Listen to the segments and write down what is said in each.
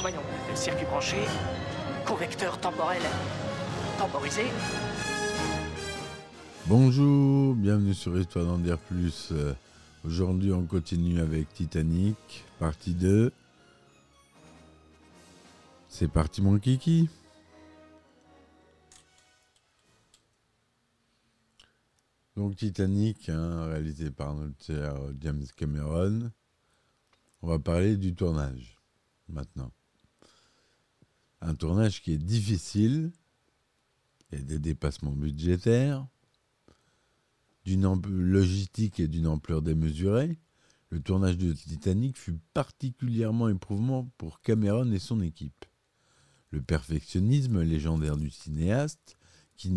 Voyons, le circuit branché, correcteur temporel temporisé. Bonjour, bienvenue sur Histoire d'en dire plus. Aujourd'hui, on continue avec Titanic, partie 2. C'est parti, mon kiki. Donc, Titanic, hein, réalisé par notre James Cameron. On va parler du tournage maintenant. Un tournage qui est difficile. A des dépassements budgétaires d'une logistique et d'une ampleur démesurée, le tournage de Titanic fut particulièrement éprouvant pour Cameron et son équipe. Le perfectionnisme légendaire du cinéaste, qui,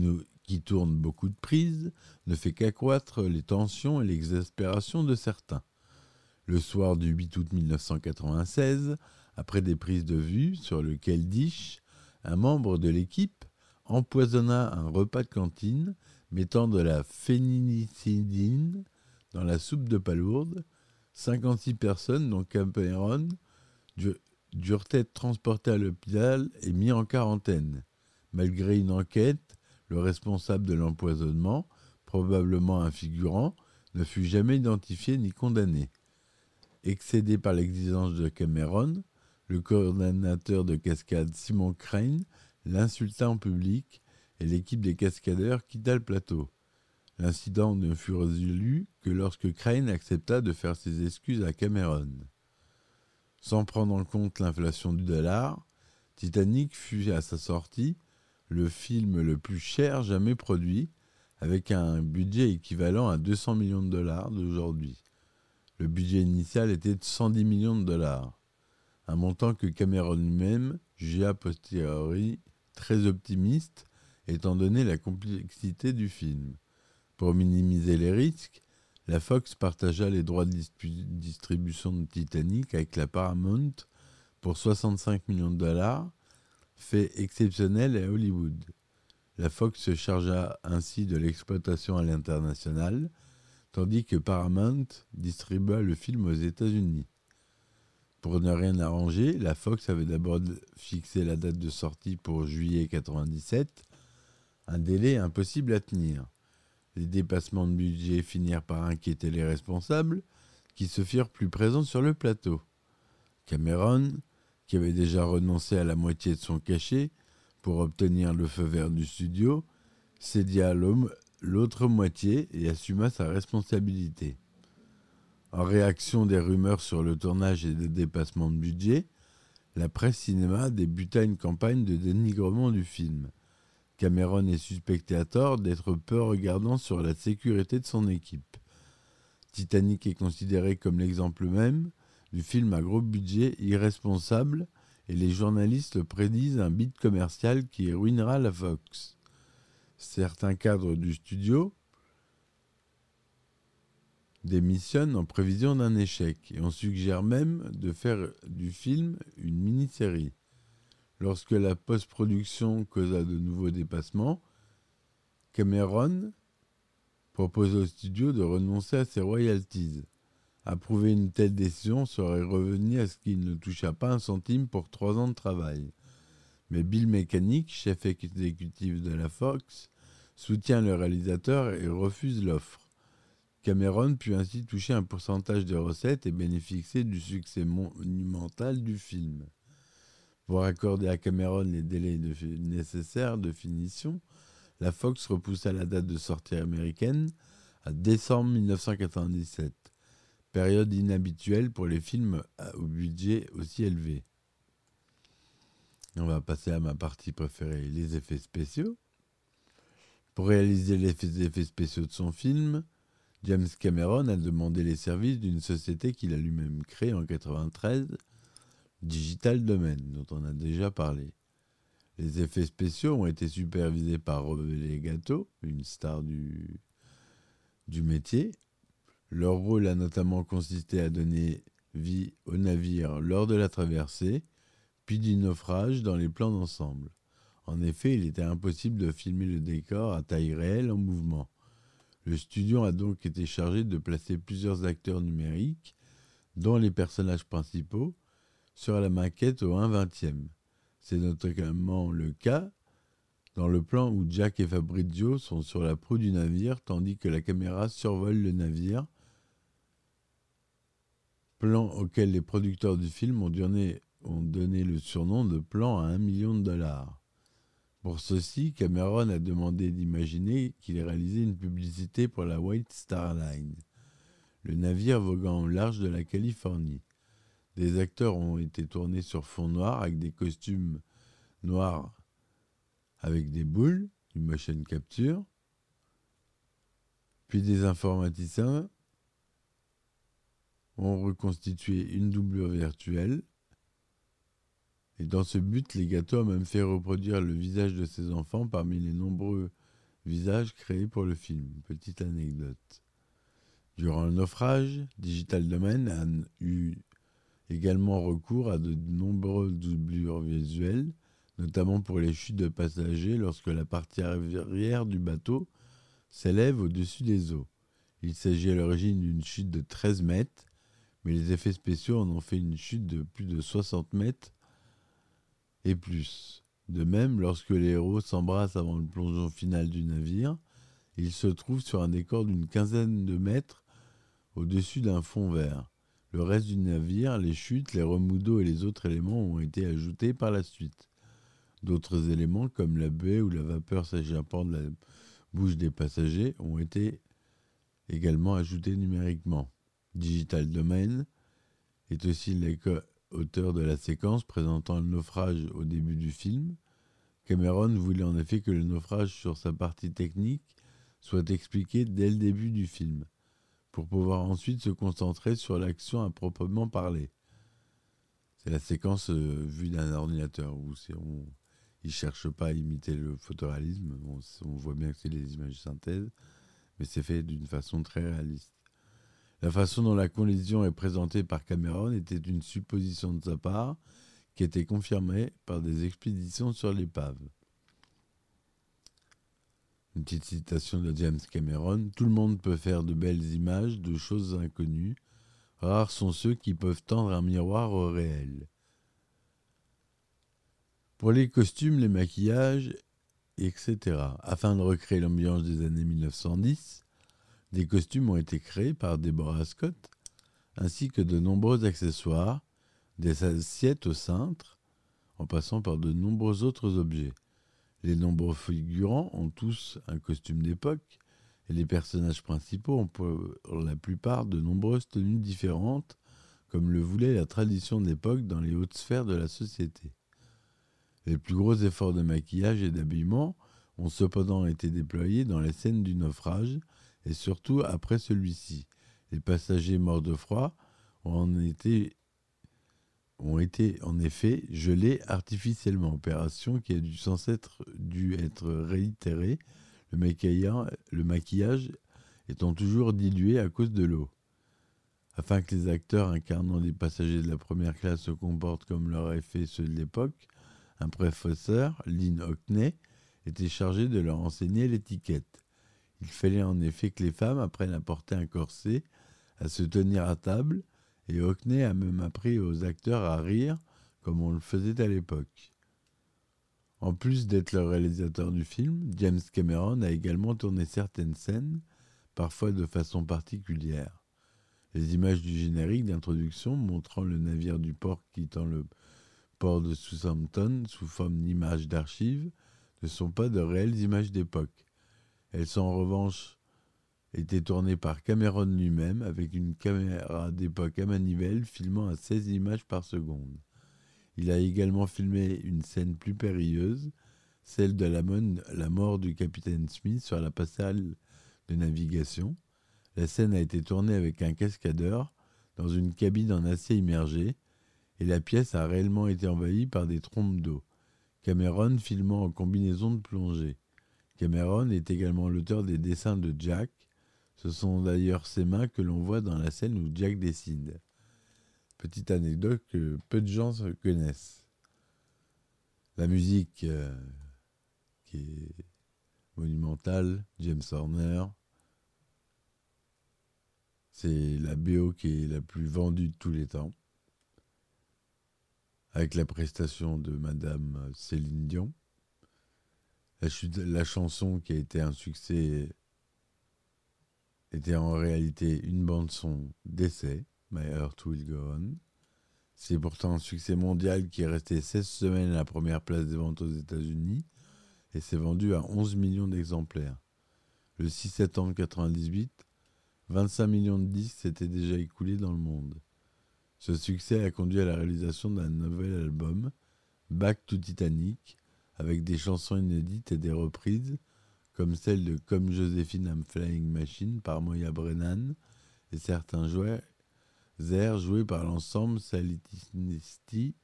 qui tourne beaucoup de prises, ne fait qu'accroître les tensions et l'exaspération de certains. Le soir du 8 août 1996, après des prises de vue sur le Keldish, un membre de l'équipe empoisonna un repas de cantine mettant de la phénylicidine dans la soupe de palourde. 56 personnes, dont Cameron, du- durent être transportées à l'hôpital et mis en quarantaine. Malgré une enquête, le responsable de l'empoisonnement, probablement un figurant, ne fut jamais identifié ni condamné. Excédé par l'exigence de Cameron, le coordonnateur de cascade Simon Crane l'insulta en public et l'équipe des cascadeurs quitta le plateau. L'incident ne fut résolu que lorsque Crane accepta de faire ses excuses à Cameron. Sans prendre en compte l'inflation du dollar, Titanic fut à sa sortie le film le plus cher jamais produit, avec un budget équivalent à 200 millions de dollars d'aujourd'hui. Le budget initial était de 110 millions de dollars, un montant que Cameron lui-même jugeait a posteriori très optimiste étant donné la complexité du film. Pour minimiser les risques, la Fox partagea les droits de distribution de Titanic avec la Paramount pour 65 millions de dollars, fait exceptionnel à Hollywood. La Fox se chargea ainsi de l'exploitation à l'international, tandis que Paramount distribua le film aux États-Unis. Pour ne rien arranger, la Fox avait d'abord fixé la date de sortie pour juillet 97, un délai impossible à tenir. Les dépassements de budget finirent par inquiéter les responsables, qui se firent plus présents sur le plateau. Cameron, qui avait déjà renoncé à la moitié de son cachet pour obtenir le feu vert du studio, cédia l'autre moitié et assuma sa responsabilité. En réaction des rumeurs sur le tournage et des dépassements de budget, la presse cinéma débuta une campagne de dénigrement du film. Cameron est suspecté à tort d'être peu regardant sur la sécurité de son équipe. Titanic est considéré comme l'exemple même du film à gros budget irresponsable et les journalistes prédisent un beat commercial qui ruinera la Fox. Certains cadres du studio démissionnent en prévision d'un échec et on suggère même de faire du film une mini-série. Lorsque la post-production causa de nouveaux dépassements, Cameron propose au studio de renoncer à ses royalties. Approuver une telle décision serait revenu à ce qu'il ne toucha pas un centime pour trois ans de travail. Mais Bill Mechanic, chef exécutif de la Fox, soutient le réalisateur et refuse l'offre. Cameron put ainsi toucher un pourcentage des recettes et bénéficier du succès monumental du film. Pour accorder à Cameron les délais nécessaires de finition, la Fox repoussa la date de sortie américaine à décembre 1997, période inhabituelle pour les films au budget aussi élevé. On va passer à ma partie préférée, les effets spéciaux. Pour réaliser les effets spéciaux de son film, James Cameron a demandé les services d'une société qu'il a lui-même créée en 1993, Digital Domain, dont on a déjà parlé. Les effets spéciaux ont été supervisés par Robert Legato, une star du, du métier. Leur rôle a notamment consisté à donner vie au navire lors de la traversée, puis du naufrage dans les plans d'ensemble. En effet, il était impossible de filmer le décor à taille réelle en mouvement. Le studio a donc été chargé de placer plusieurs acteurs numériques, dont les personnages principaux, sur la maquette au 1 20e. C'est notamment le cas dans le plan où Jack et Fabrizio sont sur la proue du navire tandis que la caméra survole le navire, plan auquel les producteurs du film ont donné, ont donné le surnom de plan à un million de dollars. Pour ceci, Cameron a demandé d'imaginer qu'il réalisait une publicité pour la White Star Line, le navire voguant au large de la Californie. Des acteurs ont été tournés sur fond noir avec des costumes noirs avec des boules, une motion capture, puis des informaticiens ont reconstitué une doublure virtuelle. Et dans ce but, gâteaux ont même fait reproduire le visage de ses enfants parmi les nombreux visages créés pour le film. Petite anecdote. Durant le naufrage, Digital Domain a eu également recours à de nombreuses doublures visuelles, notamment pour les chutes de passagers lorsque la partie arrière du bateau s'élève au-dessus des eaux. Il s'agit à l'origine d'une chute de 13 mètres, mais les effets spéciaux en ont fait une chute de plus de 60 mètres et plus. De même, lorsque les héros s'embrassent avant le plongeon final du navire, ils se trouvent sur un décor d'une quinzaine de mètres au-dessus d'un fond vert. Le reste du navire, les chutes, les remous d'eau et les autres éléments ont été ajoutés par la suite. D'autres éléments, comme la baie ou la vapeur s'échappant de la bouche des passagers, ont été également ajoutés numériquement. Digital Domain est aussi l'auteur de la séquence présentant le naufrage au début du film. Cameron voulait en effet que le naufrage sur sa partie technique soit expliqué dès le début du film, pour pouvoir ensuite se concentrer sur l'action à proprement parler. C'est la séquence euh, vue d'un ordinateur où on, il ne cherche pas à imiter le photoréalisme. on voit bien que c'est des images synthèse, mais c'est fait d'une façon très réaliste. La façon dont la collision est présentée par Cameron était une supposition de sa part qui était confirmée par des expéditions sur l'épave. Une petite citation de James Cameron Tout le monde peut faire de belles images de choses inconnues. Rares sont ceux qui peuvent tendre un miroir au réel. Pour les costumes, les maquillages, etc., afin de recréer l'ambiance des années 1910, des costumes ont été créés par Deborah Scott, ainsi que de nombreux accessoires, des assiettes au cintre, en passant par de nombreux autres objets. Les nombreux figurants ont tous un costume d'époque, et les personnages principaux ont pour la plupart de nombreuses tenues différentes, comme le voulait la tradition d'époque dans les hautes sphères de la société. Les plus gros efforts de maquillage et d'habillement ont cependant été déployés dans les scènes du naufrage, et surtout après celui-ci. Les passagers morts de froid ont été, ont été en effet gelés artificiellement, opération qui a dû sans être dû être réitérée, le maquillage, le maquillage étant toujours dilué à cause de l'eau. Afin que les acteurs incarnant des passagers de la première classe se comportent comme leur effet ceux de l'époque, un professeur, Lynn Hockney, était chargé de leur enseigner l'étiquette. Il fallait en effet que les femmes apprennent à porter un corset, à se tenir à table, et Hockney a même appris aux acteurs à rire comme on le faisait à l'époque. En plus d'être le réalisateur du film, James Cameron a également tourné certaines scènes, parfois de façon particulière. Les images du générique d'introduction montrant le navire du port quittant le port de Southampton sous forme d'images d'archives ne sont pas de réelles images d'époque. Elles sont en revanche été tournées par Cameron lui-même avec une caméra d'époque à manivelle filmant à 16 images par seconde. Il a également filmé une scène plus périlleuse celle de la, mort du capitaine Smith sur la passerelle de navigation. La scène a été tournée avec un cascadeur dans une cabine en acier immergé et la pièce a réellement été envahie par des trompes d'eau. Cameron filmant en combinaison de plongée. Cameron est également l'auteur des dessins de Jack. Ce sont d'ailleurs ses mains que l'on voit dans la scène où Jack dessine. Petite anecdote que peu de gens connaissent. La musique euh, qui est monumentale, James Horner. C'est la BO qui est la plus vendue de tous les temps avec la prestation de Madame Céline Dion. La, chanson qui a été un succès était en réalité une bande-son d'essai, My Heart Will Go On. C'est pourtant un succès mondial qui est resté 16 semaines à la première place des ventes aux États-Unis et s'est vendu à 11 millions d'exemplaires. Le 6 septembre 1998, 25 millions de disques s'étaient déjà écoulés dans le monde. Ce succès a conduit à la réalisation d'un nouvel album, Back to Titanic, avec des chansons inédites et des reprises, comme celle de Comme Joséphine I'm Flying Machine par Moya Brennan et certains jouets, airs joués par l'ensemble Salitinisti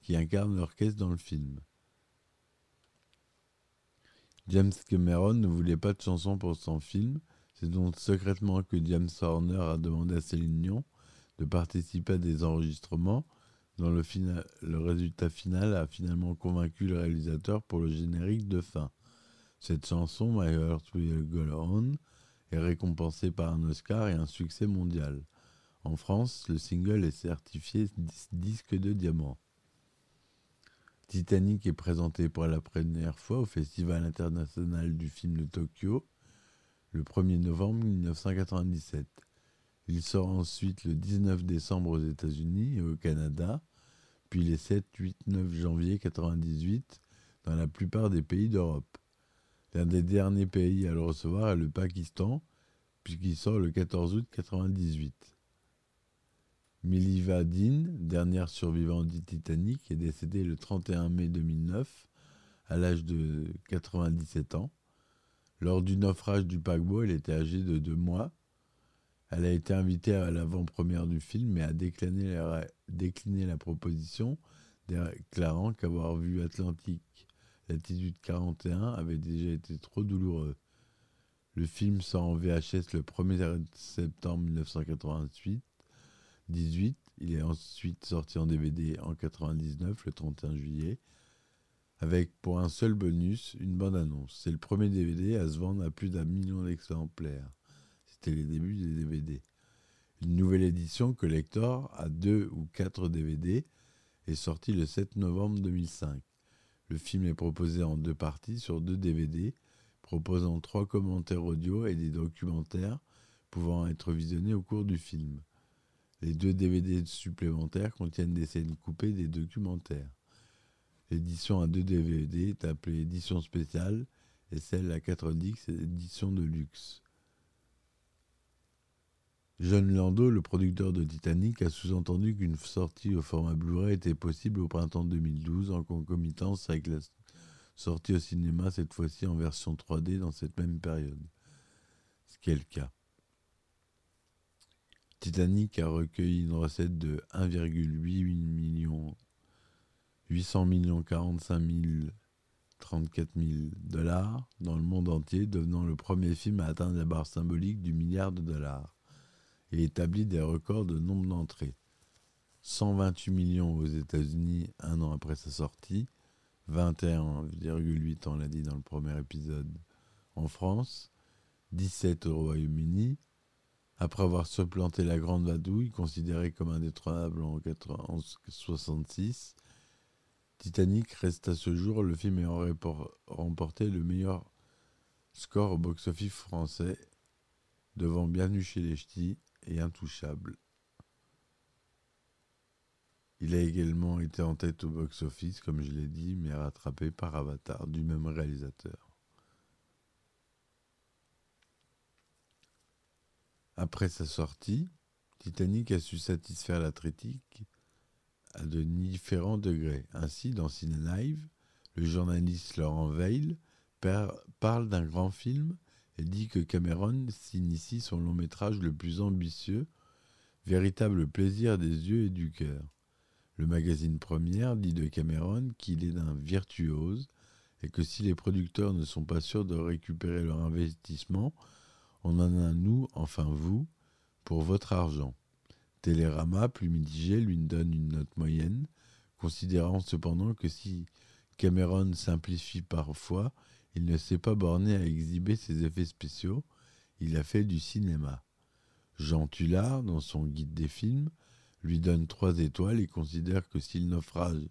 qui incarne l'orchestre dans le film. James Cameron ne voulait pas de chansons pour son film, c'est donc secrètement que James Horner a demandé à Céline Dion de participer à des enregistrements le, le résultat final a finalement convaincu le réalisateur pour le générique de fin. Cette chanson, My Heart Will Go On, est récompensée par un Oscar et un succès mondial. En France, le single est certifié disque de diamant. Titanic est présenté pour la première fois au Festival international du film de Tokyo le 1er novembre 1997. Il sort ensuite le 19 décembre aux États-Unis et au Canada, puis les 7, 8, 9 janvier 1998 dans la plupart des pays d'Europe. L'un des derniers pays à le recevoir est le Pakistan, puisqu'il sort le 14 août 1998. Miliva Dean, dernière survivante du Titanic, est décédée le 31 mai 2009 à l'âge de 97 ans. Lors du naufrage du paquebot, elle était âgée de deux mois elle a été invitée à l'avant-première du film, mais a décliné la, proposition, déclarant qu'avoir vu Atlantique Latitude 41 avait déjà été trop douloureux. Le film sort en VHS le 1er septembre 1988. 18. Il est ensuite sorti en DVD en 99, le 31 juillet, avec pour un seul bonus une bande-annonce. C'est le premier DVD à se vendre à plus d'un million d'exemplaires. C'était les débuts des DVD. Une nouvelle édition collector à deux ou quatre DVD est sortie le 7 novembre 2005. Le film est proposé en deux parties sur deux DVD, proposant trois commentaires audio et des documentaires pouvant être visionnés au cours du film. Les deux DVD supplémentaires contiennent des scènes coupées des documentaires. L'édition à deux DVD est appelée édition spéciale et celle à 4 disques est édition de luxe. John Lando, le producteur de Titanic, a sous-entendu qu'une sortie au format Blu-ray était possible au printemps 2012 en concomitance avec la sortie au cinéma, cette fois-ci en version 3D dans cette même période. Ce qui est le cas. Titanic a recueilli une recette de 1,8 million 800 millions 45 000 34 000 dollars dans le monde entier, devenant le premier film à atteindre la barre symbolique du milliard de dollars et établit des records de nombre d'entrées. 128 millions aux États-Unis un an après sa sortie, 21,8 on l'a dit dans le premier épisode en France, 17 au Royaume-Uni. Après avoir supplanté la Grande Vadouille, considérée comme indétrônable en 1966, Titanic reste à ce jour le film ayant remporté le meilleur score au box-office français, devant Bienvenue chez les Ch'tis intouchable. Il a également été en tête au box-office, comme je l'ai dit, mais rattrapé par Avatar du même réalisateur. Après sa sortie, Titanic a su satisfaire la critique à de différents degrés. Ainsi, dans Ciné Live, Le journaliste Laurent Veil parle d'un grand film et dit que Cameron s'initie son long métrage le plus ambitieux, véritable plaisir des yeux et du cœur. Le magazine Première dit de Cameron qu'il est d'un virtuose et que si les producteurs ne sont pas sûrs de récupérer leur investissement, on en a nous, enfin vous, pour votre argent. Télérama, plus mitigé, lui donne une note moyenne, considérant cependant que si Cameron simplifie parfois, il ne s'est pas borné à exhiber ses effets spéciaux, il a fait du cinéma. Jean Tullard, dans son guide des films, lui donne trois étoiles et considère que si le naufrage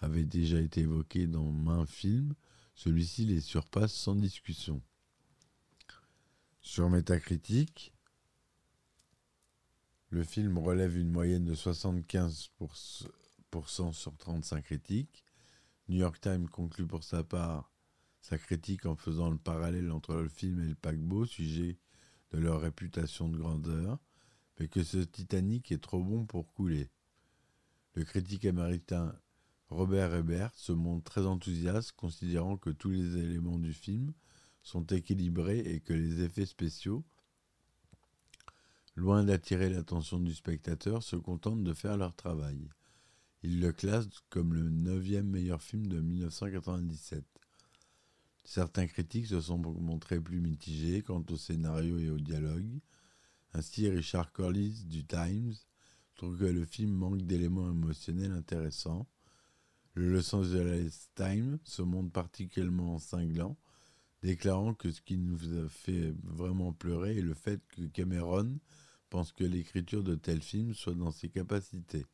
avait déjà été évoqué dans main film, celui-ci les surpasse sans discussion. Sur Metacritic, le film relève une moyenne de 75% sur 35 critiques. New York Times conclut pour sa part sa critique en faisant le parallèle entre le film et le paquebot, sujet de leur réputation de grandeur, mais que ce Titanic est trop bon pour couler. Le critique américain Robert Ebert se montre très enthousiaste, considérant que tous les éléments du film sont équilibrés et que les effets spéciaux, loin d'attirer l'attention du spectateur, se contentent de faire leur travail. Il le classe comme le neuvième meilleur film de 1997. Certains critiques se sont montrés plus mitigés quant au scénario et au dialogue. Ainsi, Richard Corliss du Times trouve que le film manque d'éléments émotionnels intéressants. Le Los Angeles Times se montre particulièrement cinglant, déclarant que ce qui nous a fait vraiment pleurer est le fait que Cameron pense que l'écriture de tel film soit dans ses capacités.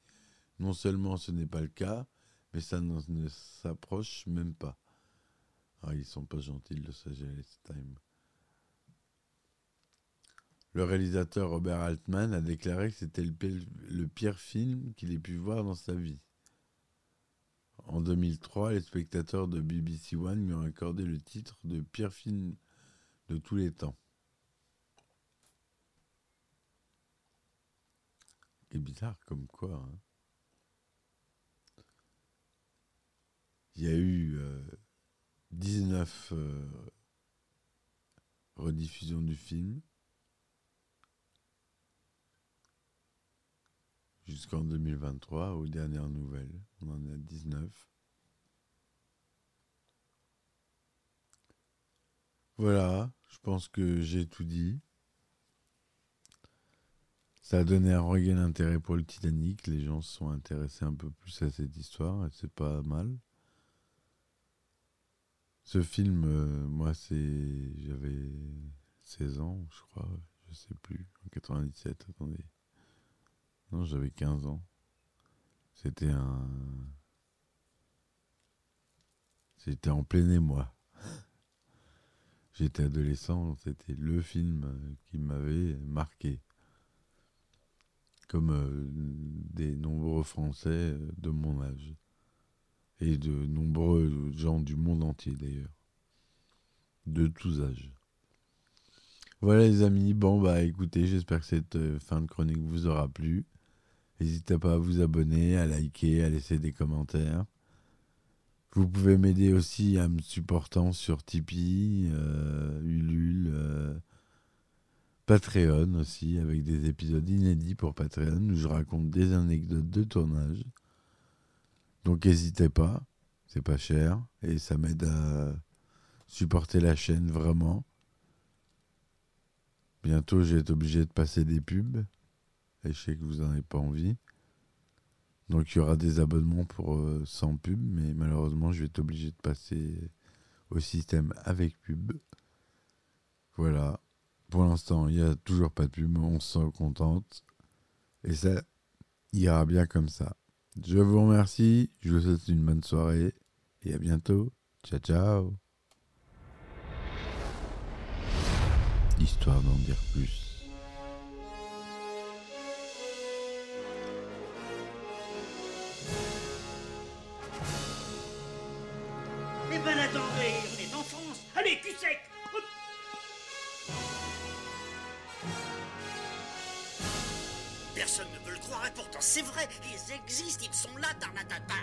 Non seulement ce n'est pas le cas, mais ça ne s'approche même pas. Ah, ils sont pas gentils, le Angeles Time. Le réalisateur Robert Altman a déclaré que c'était le, pire film qu'il ait pu voir dans sa vie. En 2003, les spectateurs de BBC One lui ont accordé le titre de pire film de tous les temps. C'est bizarre comme quoi. Hein. Il y a eu euh, 19 euh, rediffusions du film. Jusqu'en 2023, aux dernières nouvelles. On en a 19. Voilà, je pense que j'ai tout dit. Ça a donné un regain d'intérêt pour le Titanic. Les gens se sont intéressés un peu plus à cette histoire et c'est pas mal. Ce film, euh, moi, c'est. J'avais 16 ans, je crois, je sais plus, en 97, attendez. Non, j'avais 15 ans. C'était un. C'était en plein émoi. J'étais adolescent, c'était le film qui m'avait marqué. Comme euh, des nombreux Français de mon âge et de nombreux gens du monde entier d'ailleurs, de tous âges. Voilà les amis, bon bah écoutez, j'espère que cette euh, fin de chronique vous aura plu. N'hésitez pas à vous abonner, à liker, à laisser des commentaires. Vous pouvez m'aider aussi à me supportant sur Tipeee, euh, Ulule, euh, Patreon aussi, avec des épisodes inédits pour Patreon où je raconte des anecdotes de tournage. Donc n'hésitez pas, c'est pas cher et ça m'aide à supporter la chaîne vraiment. Bientôt, je vais être obligé de passer des pubs et je sais que vous n'en avez pas envie. Donc il y aura des abonnements pour euh, sans pub, mais malheureusement, je vais être obligé de passer au système avec pub. Voilà. Pour l'instant, il n'y a toujours pas de pub, on se contente. Et ça ira bien comme ça. Je vous remercie, je vous souhaite une bonne soirée et à bientôt. Ciao ciao. Histoire d'en dire plus. Personne ne veut le croire et pourtant c'est vrai, ils existent, ils sont là, Tarnatata.